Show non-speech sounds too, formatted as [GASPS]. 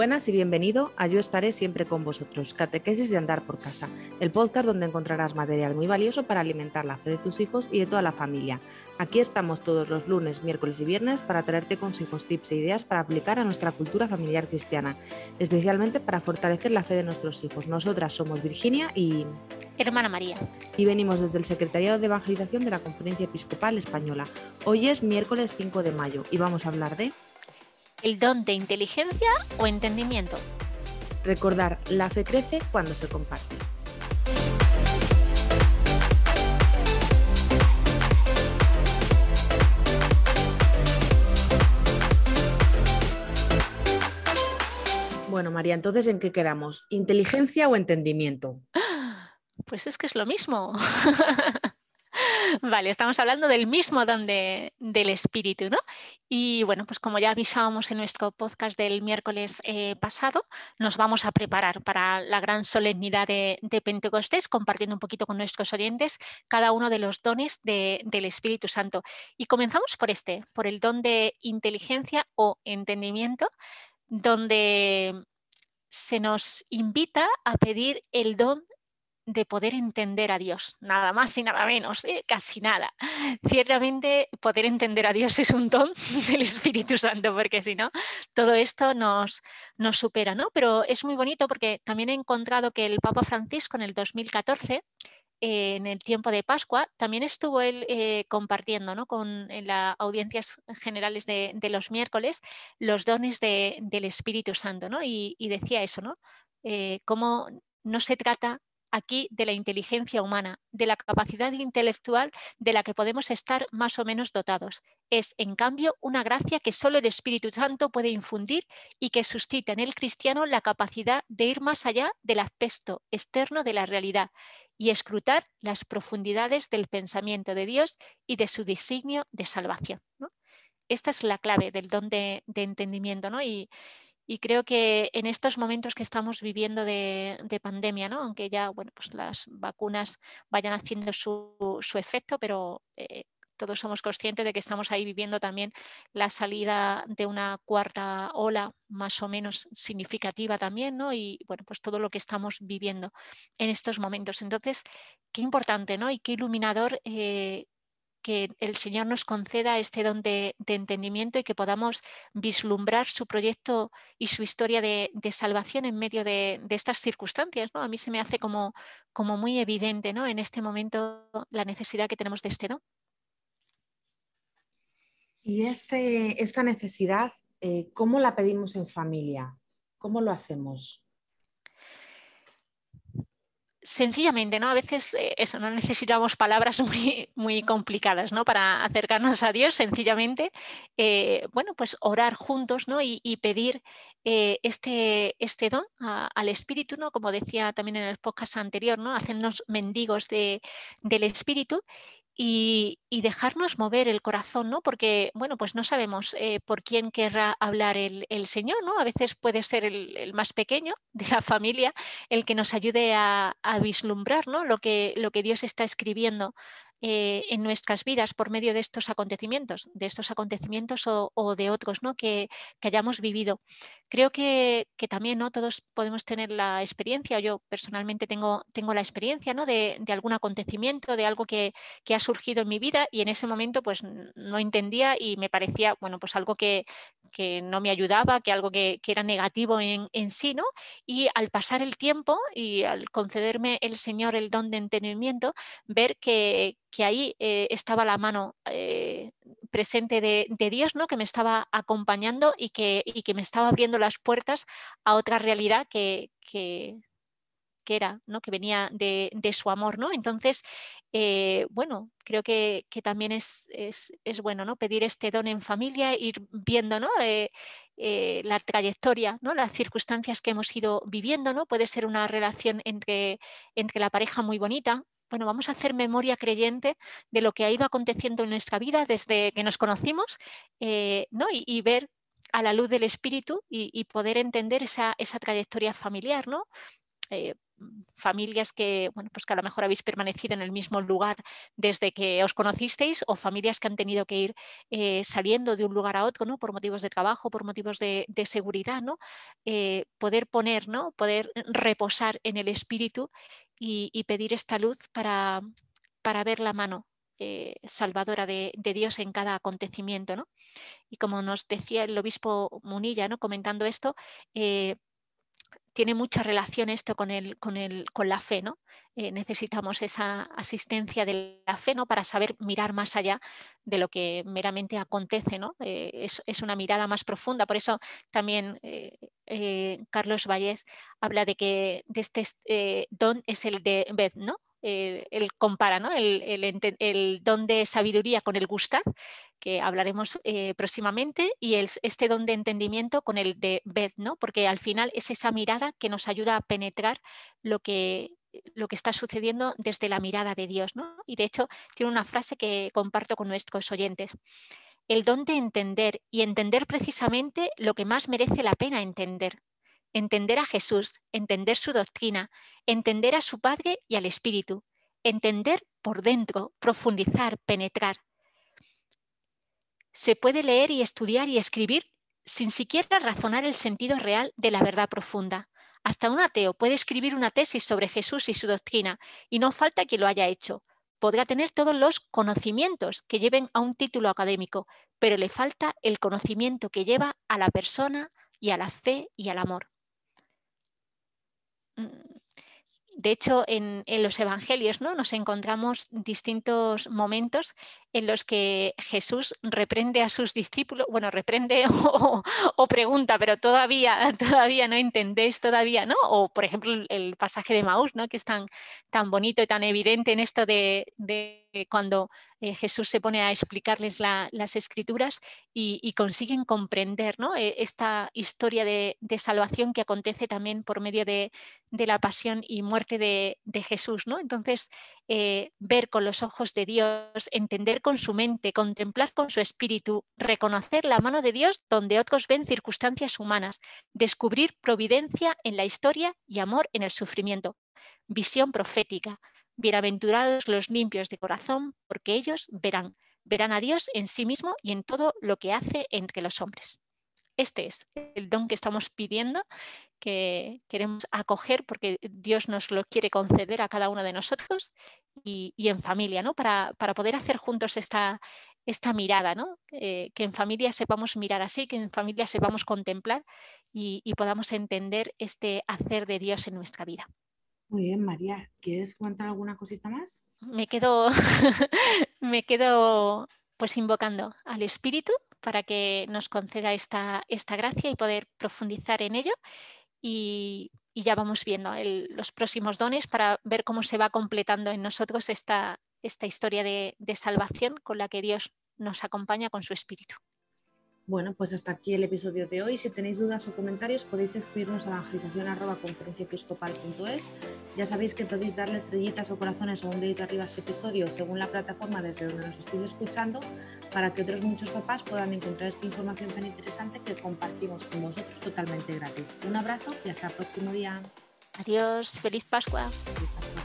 Buenas y bienvenido a Yo estaré siempre con vosotros, Catequesis de Andar por Casa, el podcast donde encontrarás material muy valioso para alimentar la fe de tus hijos y de toda la familia. Aquí estamos todos los lunes, miércoles y viernes para traerte consejos, tips e ideas para aplicar a nuestra cultura familiar cristiana, especialmente para fortalecer la fe de nuestros hijos. Nosotras somos Virginia y... Hermana María. Y venimos desde el Secretariado de Evangelización de la Conferencia Episcopal Española. Hoy es miércoles 5 de mayo y vamos a hablar de el don de inteligencia o entendimiento. Recordar, la fe crece cuando se comparte. Bueno, María, entonces, ¿en qué quedamos? ¿Inteligencia o entendimiento? [GASPS] Pues es que es lo mismo. [LAUGHS] Vale, estamos hablando del mismo don del espíritu, ¿no? Y bueno, pues como ya avisábamos en nuestro podcast del miércoles eh, pasado, nos vamos a preparar para la gran solemnidad de, Pentecostés, compartiendo un poquito con nuestros oyentes cada uno de los dones del Espíritu Santo. Y comenzamos por este, por el don de inteligencia o entendimiento, donde se nos invita a pedir el don de poder entender a Dios, nada más y nada menos, ¿eh? casi nada. Ciertamente poder entender a Dios es un don [LAUGHS] del Espíritu Santo, porque si no, todo esto nos, nos supera, ¿no? Pero es muy bonito porque también he encontrado que el Papa Francisco en el 2014 en el tiempo de Pascua, también estuvo él eh, compartiendo ¿no? con las audiencias generales de, los miércoles los dones del Espíritu Santo, ¿no? Y, decía eso, ¿no? Eh, cómo no se trata aquí de la inteligencia humana, de la capacidad intelectual de la que podemos estar más o menos dotados. Es, en cambio, una gracia que solo el Espíritu Santo puede infundir y que suscita en el cristiano la capacidad de ir más allá del aspecto externo de la realidad y escrutar las profundidades del pensamiento de Dios y de su designio de salvación. Esta es la clave del don de, entendimiento. ¿no? Y creo que en estos momentos que estamos viviendo de, pandemia, ¿no? aunque ya bueno, pues las vacunas vayan haciendo su, efecto, pero eh, todos somos conscientes de que estamos ahí viviendo también la salida de una cuarta ola más o menos significativa también, ¿no? Y bueno, pues todo lo que estamos viviendo en estos momentos. Entonces, qué importante, ¿no? Y qué iluminador eh, que el Señor nos conceda este don de, entendimiento y que podamos vislumbrar su proyecto y su historia de, salvación en medio de, estas circunstancias. ¿no? A mí se me hace como, como muy evidente ¿no? en este momento la necesidad que tenemos de este don. Y este, esta necesidad, eh, ¿cómo la pedimos en familia? ¿Cómo lo hacemos? Sencillamente, ¿no? A veces eh, eso, no necesitamos palabras [LAUGHS] muy, muy complicadas, ¿no? Para acercarnos a Dios, sencillamente, eh, bueno, pues orar juntos, ¿no? Y, pedir eh, este, este don al Espíritu, ¿no? Como decía también en el podcast anterior, ¿no? Hacernos mendigos de, del Espíritu y, dejarnos mover el corazón, ¿no? Porque, bueno, pues no sabemos eh, por quién querrá hablar el, Señor, ¿no? A veces puede ser el, más pequeño [LAUGHS] de la familia el que nos ayude a, a vislumbrar, ¿no? Lo que, lo que Dios está escribiendo eh, en nuestras vidas por medio de estos acontecimientos, de estos acontecimientos o, de otros ¿no? que, hayamos vivido. Creo que, también ¿no? todos podemos tener la experiencia, yo personalmente tengo, tengo la experiencia ¿no? de, algún acontecimiento, de algo que, ha surgido en mi vida y en ese momento pues no entendía y me parecía bueno, pues algo que, no me ayudaba, que algo que, era negativo en, en, sí, ¿no? Y al pasar el tiempo y al concederme el Señor el don de entendimiento, ver que, que ahí eh, estaba la mano eh, presente de, Dios, ¿no? que me estaba acompañando y que, que, me estaba abriendo las puertas a otra realidad que, que, era, ¿no? que venía de, su amor. ¿no? Entonces, eh, bueno, creo que, también es, es, bueno ¿no? pedir este don en familia, ir viendo ¿no? la trayectoria, ¿no? las circunstancias que hemos ido viviendo. ¿no? Puede ser una relación entre, entre la pareja muy bonita, bueno, vamos a hacer memoria creyente de lo que ha ido aconteciendo en nuestra vida desde que nos conocimos eh, ¿no? y, ver a la luz del espíritu y, poder entender esa, trayectoria familiar, ¿no? Eh, familias que, bueno, pues que a lo mejor habéis permanecido en el mismo lugar desde que os conocisteis o familias que han tenido que ir eh, saliendo de un lugar a otro ¿no? por motivos de trabajo, por motivos de, seguridad, ¿no? Eh, poder poner, ¿no? poder reposar en el espíritu y, pedir esta luz para, para ver la mano salvadora de, Dios en cada acontecimiento. ¿no? Y como nos decía el obispo Munilla, ¿no? comentando esto, tiene mucha relación esto con, el, con, el, con la fe, ¿no? Eh, necesitamos esa asistencia de la fe, ¿no? Para saber mirar más allá de lo que meramente acontece, ¿no? Eh, es, una mirada más profunda. Por eso también eh, Carlos Vallés habla de que de este don es el de Beth, ¿no? él compara ¿no? el, el, don de sabiduría con el gustar, que hablaremos eh, próximamente, y el, este don de entendimiento con el de Beth, ¿no? porque al final es esa mirada que nos ayuda a penetrar lo que, lo que está sucediendo desde la mirada de Dios. ¿no? Y de hecho tiene una frase que comparto con nuestros oyentes. El don de entender y entender precisamente lo que más merece la pena entender, entender a Jesús, entender su doctrina, entender a su Padre y al Espíritu, entender por dentro, profundizar, penetrar. Se puede leer y estudiar y escribir sin siquiera razonar el sentido real de la verdad profunda. Hasta un ateo puede escribir una tesis sobre Jesús y su doctrina, y no falta que lo haya hecho. Podrá tener todos los conocimientos que lleven a un título académico, pero le falta el conocimiento que lleva a la persona y a la fe y al amor. De hecho, en, los evangelios ¿no? nos encontramos distintos momentos en los que Jesús reprende a sus discípulos, bueno, reprende [LAUGHS] o, pregunta, pero todavía, todavía no entendéis, todavía, ¿no? O por ejemplo el pasaje de Maús, ¿no? Que es tan, tan bonito y tan evidente en esto de, cuando eh, Jesús se pone a explicarles las escrituras y, consiguen comprender ¿no? E, esta historia de, salvación que acontece también por medio de, la pasión y muerte de, Jesús. ¿no? Entonces, eh, ver con los ojos de Dios, entender con su mente, contemplar con su espíritu, reconocer la mano de Dios donde otros ven circunstancias humanas, descubrir providencia en la historia y amor en el sufrimiento. Visión profética. Bienaventurados los limpios de corazón, porque ellos verán, verán a Dios en sí mismo y en todo lo que hace entre los hombres. Este es el don que estamos pidiendo, que queremos acoger porque Dios nos lo quiere conceder a cada uno de nosotros y, en familia, ¿no? Para, poder hacer juntos esta, esta mirada, ¿no? Eh, que en familia sepamos mirar así, que en familia sepamos contemplar y podamos entender este hacer de Dios en nuestra vida. Muy bien, María. ¿Quieres contar alguna cosita más? Me quedo, [LAUGHS] me quedo pues invocando al Espíritu para que nos conceda esta, esta gracia y poder profundizar en ello. Y, ya vamos viendo los próximos dones para ver cómo se va completando en nosotros esta, esta historia de salvación con la que Dios nos acompaña con su Espíritu. Bueno, pues hasta aquí el episodio de hoy. Si tenéis dudas o comentarios podéis escribirnos a evangelización.conferenciaepiscopal.es. Ya sabéis que podéis darle estrellitas o corazones o un dedito arriba a este episodio según la plataforma desde donde nos estéis escuchando para que otros muchos papás puedan encontrar esta información tan interesante que compartimos con vosotros totalmente gratis. Un abrazo y hasta el próximo día. Adiós, feliz Pascua. Feliz Pascua.